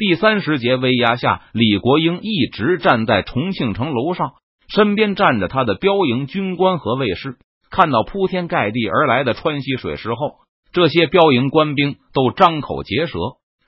第三十节威压下，李国英一直站在重庆城楼上，身边站着他的标营军官和卫士。看到铺天盖地而来的川西水师后，这些标营官兵都张口结舌，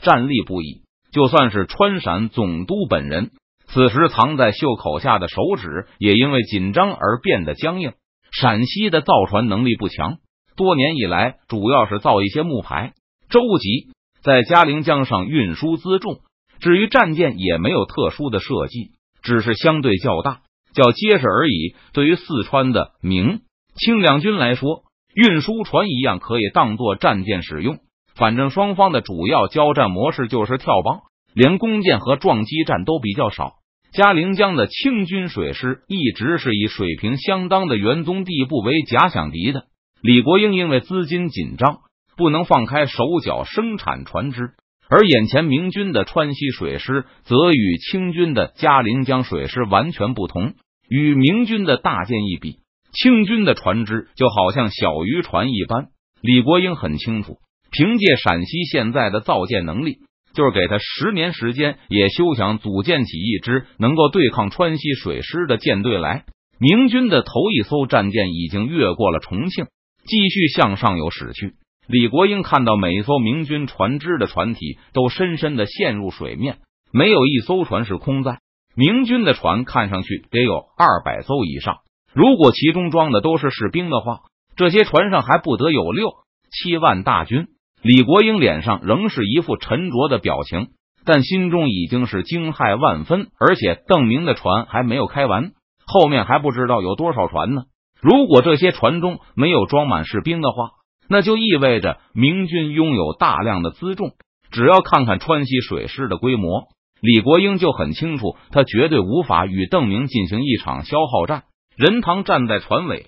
站立不已。就算是川陕总督本人，此时藏在袖口下的手指也因为紧张而变得僵硬。陕西的造船能力不强，多年以来主要是造一些木牌、舟楫，在嘉陵江上运输辎重。至于战舰，也没有特殊的设计，只是相对较大、较结实而已。对于四川的明。清两军来说，运输船一样可以当做战舰使用。反正双方的主要交战模式就是跳帮，连弓箭和撞击战都比较少。嘉陵江的清军水师一直是以水平相当的元宗地部为假想敌的。李国英因为资金紧张，不能放开手脚生产船只，而眼前明军的川西水师则与清军的嘉陵江水师完全不同，与明军的大舰一比。清军的船只就好像小渔船一般，李国英很清楚，凭借陕西现在的造舰能力，就是给他十年时间，也休想组建起一支能够对抗川西水师的舰队来。明军的头一艘战舰已经越过了重庆，继续向上游驶去。李国英看到每一艘明军船只的船体都深深的陷入水面，没有一艘船是空载。明军的船看上去得有二百艘以上。如果其中装的都是士兵的话，这些船上还不得有六七万大军？李国英脸上仍是一副沉着的表情，但心中已经是惊骇万分。而且邓明的船还没有开完，后面还不知道有多少船呢。如果这些船中没有装满士兵的话，那就意味着明军拥有大量的辎重。只要看看川西水师的规模，李国英就很清楚，他绝对无法与邓明进行一场消耗战。任堂站在船尾，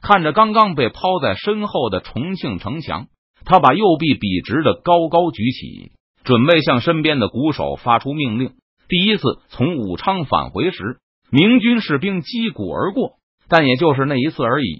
看着刚刚被抛在身后的重庆城墙，他把右臂笔直的高高举起，准备向身边的鼓手发出命令。第一次从武昌返回时，明军士兵击鼓而过，但也就是那一次而已。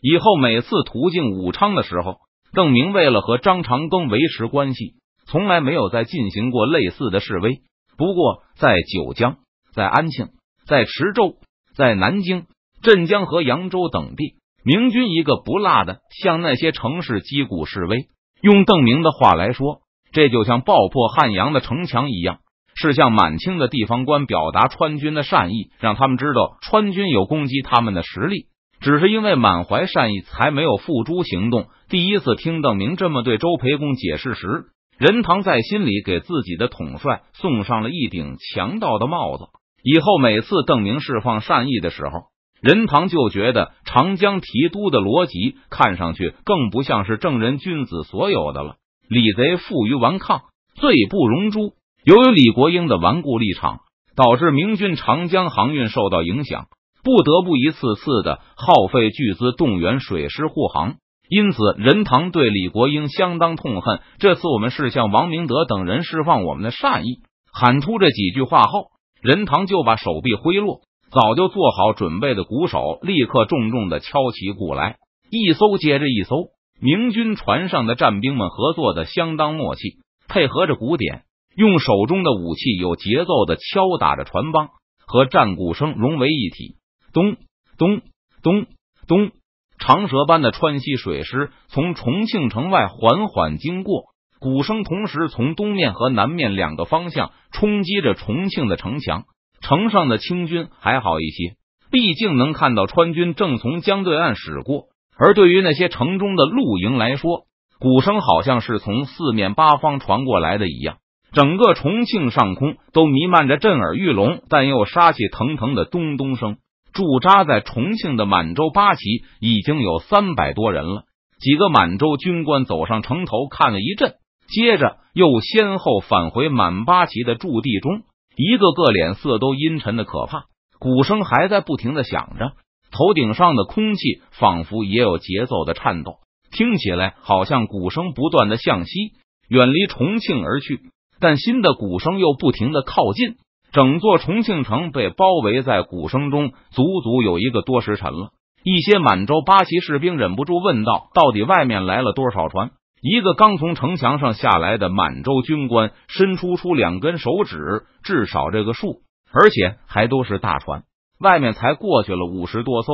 以后每次途经武昌的时候，邓明为了和张长庚维持关系，从来没有再进行过类似的示威。不过，在九江、在安庆、在池州、在南京。镇江和扬州等地，明军一个不落的向那些城市击鼓示威。用邓明的话来说，这就像爆破汉阳的城墙一样，是向满清的地方官表达川军的善意，让他们知道川军有攻击他们的实力。只是因为满怀善意，才没有付诸行动。第一次听邓明这么对周培公解释时，任堂在心里给自己的统帅送上了一顶强盗的帽子。以后每次邓明释放善意的时候，任堂就觉得长江提督的逻辑看上去更不像是正人君子所有的了。李贼负隅顽抗，罪不容诛。由于李国英的顽固立场，导致明军长江航运受到影响，不得不一次次的耗费巨资动员水师护航。因此，任堂对李国英相当痛恨。这次我们是向王明德等人释放我们的善意。喊出这几句话后，任堂就把手臂挥落。早就做好准备的鼓手立刻重重的敲起鼓来，一艘接着一艘，明军船上的战兵们合作的相当默契，配合着鼓点，用手中的武器有节奏的敲打着船帮，和战鼓声融为一体。咚咚咚咚，长蛇般的川西水师从重庆城外缓缓经过，鼓声同时从东面和南面两个方向冲击着重庆的城墙。城上的清军还好一些，毕竟能看到川军正从江对岸驶过。而对于那些城中的露营来说，鼓声好像是从四面八方传过来的一样。整个重庆上空都弥漫着震耳欲聋但又杀气腾腾的咚咚声。驻扎在重庆的满洲八旗已经有三百多人了。几个满洲军官走上城头看了一阵，接着又先后返回满八旗的驻地中。一个个脸色都阴沉的可怕，鼓声还在不停的响着，头顶上的空气仿佛也有节奏的颤抖，听起来好像鼓声不断的向西远离重庆而去，但新的鼓声又不停的靠近，整座重庆城被包围在鼓声中，足足有一个多时辰了。一些满洲八旗士兵忍不住问道：“到底外面来了多少船？”一个刚从城墙上下来的满洲军官伸出出两根手指，至少这个数，而且还都是大船。外面才过去了五十多艘，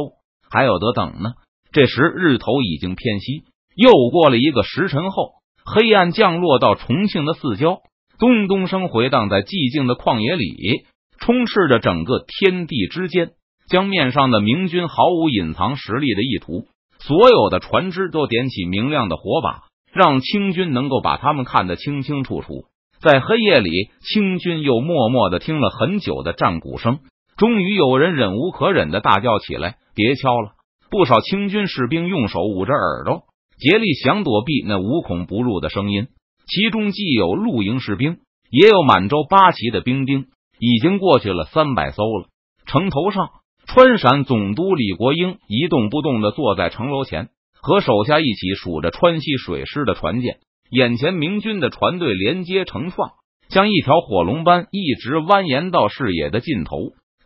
还有得等呢。这时日头已经偏西，又过了一个时辰后，黑暗降落到重庆的四郊，咚咚声回荡在寂静的旷野里，充斥着整个天地之间。江面上的明军毫无隐藏实力的意图，所有的船只都点起明亮的火把。让清军能够把他们看得清清楚楚。在黑夜里，清军又默默的听了很久的战鼓声。终于有人忍无可忍的大叫起来：“别敲了！”不少清军士兵用手捂着耳朵，竭力想躲避那无孔不入的声音。其中既有露营士兵，也有满洲八旗的兵丁。已经过去了三百艘了。城头上，川陕总督李国英一动不动的坐在城楼前。和手下一起数着川西水师的船舰，眼前明军的船队连接成串，像一条火龙般一直蜿蜒到视野的尽头，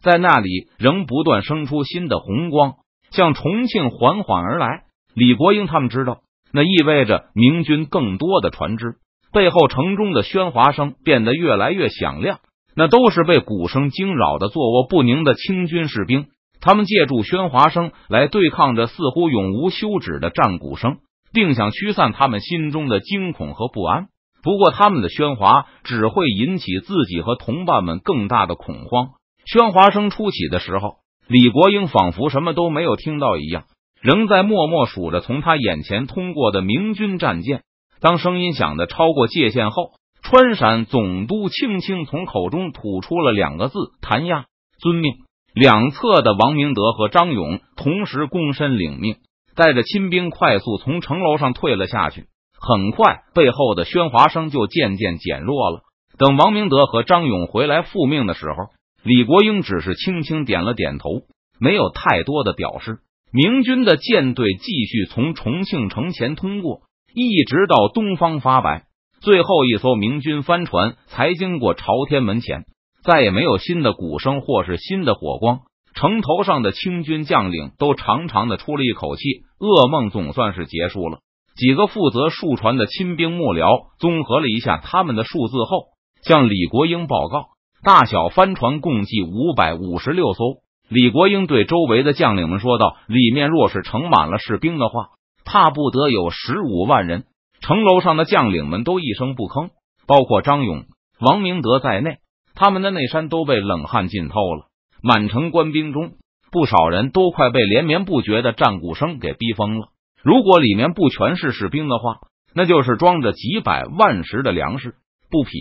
在那里仍不断生出新的红光，向重庆缓缓而来。李国英他们知道，那意味着明军更多的船只背后城中的喧哗声变得越来越响亮，那都是被鼓声惊扰的坐卧不宁的清军士兵。他们借助喧哗声来对抗着似乎永无休止的战鼓声，并想驱散他们心中的惊恐和不安。不过，他们的喧哗只会引起自己和同伴们更大的恐慌。喧哗声初起的时候，李国英仿佛什么都没有听到一样，仍在默默数着从他眼前通过的明军战舰。当声音响的超过界限后，川陕总督轻轻从口中吐出了两个字：“弹压，遵命。”两侧的王明德和张勇同时躬身领命，带着亲兵快速从城楼上退了下去。很快，背后的喧哗声就渐渐减弱了。等王明德和张勇回来复命的时候，李国英只是轻轻点了点头，没有太多的表示。明军的舰队继续从重庆城前通过，一直到东方发白，最后一艘明军帆船才经过朝天门前。再也没有新的鼓声或是新的火光，城头上的清军将领都长长的出了一口气，噩梦总算是结束了。几个负责数船的亲兵幕僚综合了一下他们的数字后，向李国英报告：大小帆船共计五百五十六艘。李国英对周围的将领们说道：“里面若是盛满了士兵的话，怕不得有十五万人。”城楼上的将领们都一声不吭，包括张勇、王明德在内。他们的内衫都被冷汗浸透了，满城官兵中，不少人都快被连绵不绝的战鼓声给逼疯了。如果里面不全是士兵的话，那就是装着几百万石的粮食、布匹、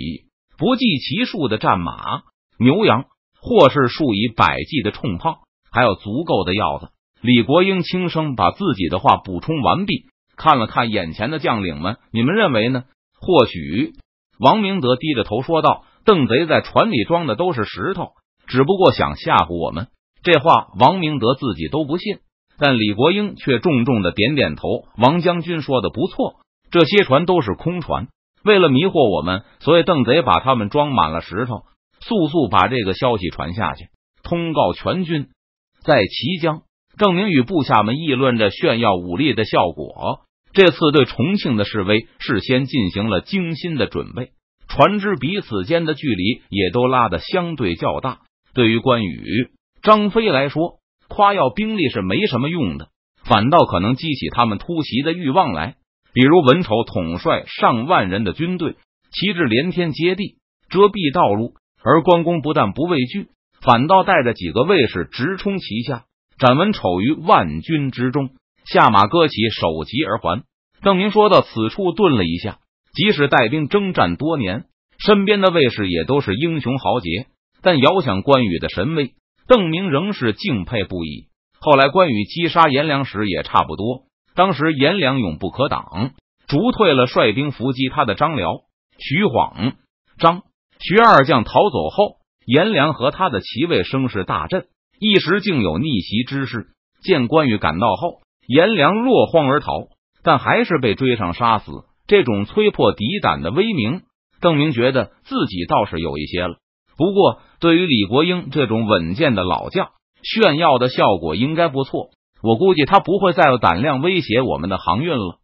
不计其数的战马、牛羊，或是数以百计的冲炮，还有足够的药子。李国英轻声把自己的话补充完毕，看了看眼前的将领们，你们认为呢？或许，王明德低着头说道。邓贼在船里装的都是石头，只不过想吓唬我们。这话王明德自己都不信，但李国英却重重的点点头。王将军说的不错，这些船都是空船，为了迷惑我们，所以邓贼把他们装满了石头。速速把这个消息传下去，通告全军。在綦江，郑明与部下们议论着炫耀武力的效果。这次对重庆的示威，事先进行了精心的准备。船只彼此间的距离也都拉得相对较大。对于关羽、张飞来说，夸耀兵力是没什么用的，反倒可能激起他们突袭的欲望来。比如文丑统帅上万人的军队，旗帜连天接地，遮蔽道路，而关公不但不畏惧，反倒带着几个卫士直冲旗下，斩文丑于万军之中，下马割旗，守旗而还。邓明说到此处，顿了一下。即使带兵征战多年，身边的卫士也都是英雄豪杰，但遥想关羽的神威，邓明仍是敬佩不已。后来关羽击杀颜良时也差不多，当时颜良勇不可挡，逐退了率兵伏击他的张辽、徐晃、张徐二将逃走后，颜良和他的骑卫声势大振，一时竟有逆袭之势。见关羽赶到后，颜良落荒而逃，但还是被追上杀死。这种摧破敌胆的威名，邓明觉得自己倒是有一些了。不过，对于李国英这种稳健的老将，炫耀的效果应该不错。我估计他不会再有胆量威胁我们的航运了。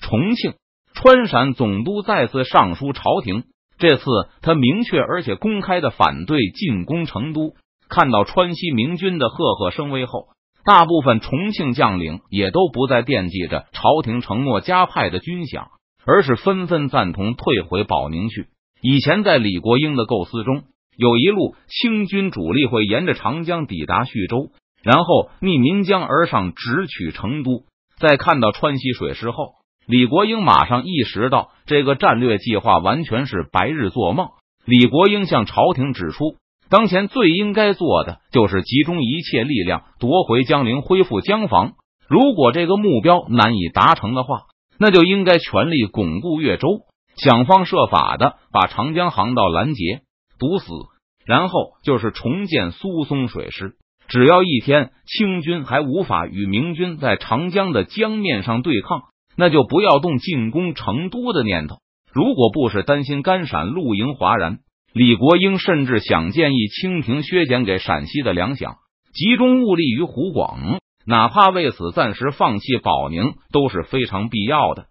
重庆川陕总督再次上书朝廷，这次他明确而且公开的反对进攻成都。看到川西明军的赫赫声威后，大部分重庆将领也都不再惦记着朝廷承诺加派的军饷，而是纷纷赞同退回保宁去。以前在李国英的构思中，有一路清军主力会沿着长江抵达徐州，然后逆岷江而上，直取成都。在看到川西水师后，李国英马上意识到这个战略计划完全是白日做梦。李国英向朝廷指出。当前最应该做的就是集中一切力量夺回江陵，恢复江防。如果这个目标难以达成的话，那就应该全力巩固越州，想方设法的把长江航道拦截堵死。然后就是重建苏松水师。只要一天清军还无法与明军在长江的江面上对抗，那就不要动进攻成都的念头。如果不是担心甘陕露营哗然。李国英甚至想建议清廷削减给陕西的粮饷，集中物力于湖广，哪怕为此暂时放弃保宁都是非常必要的。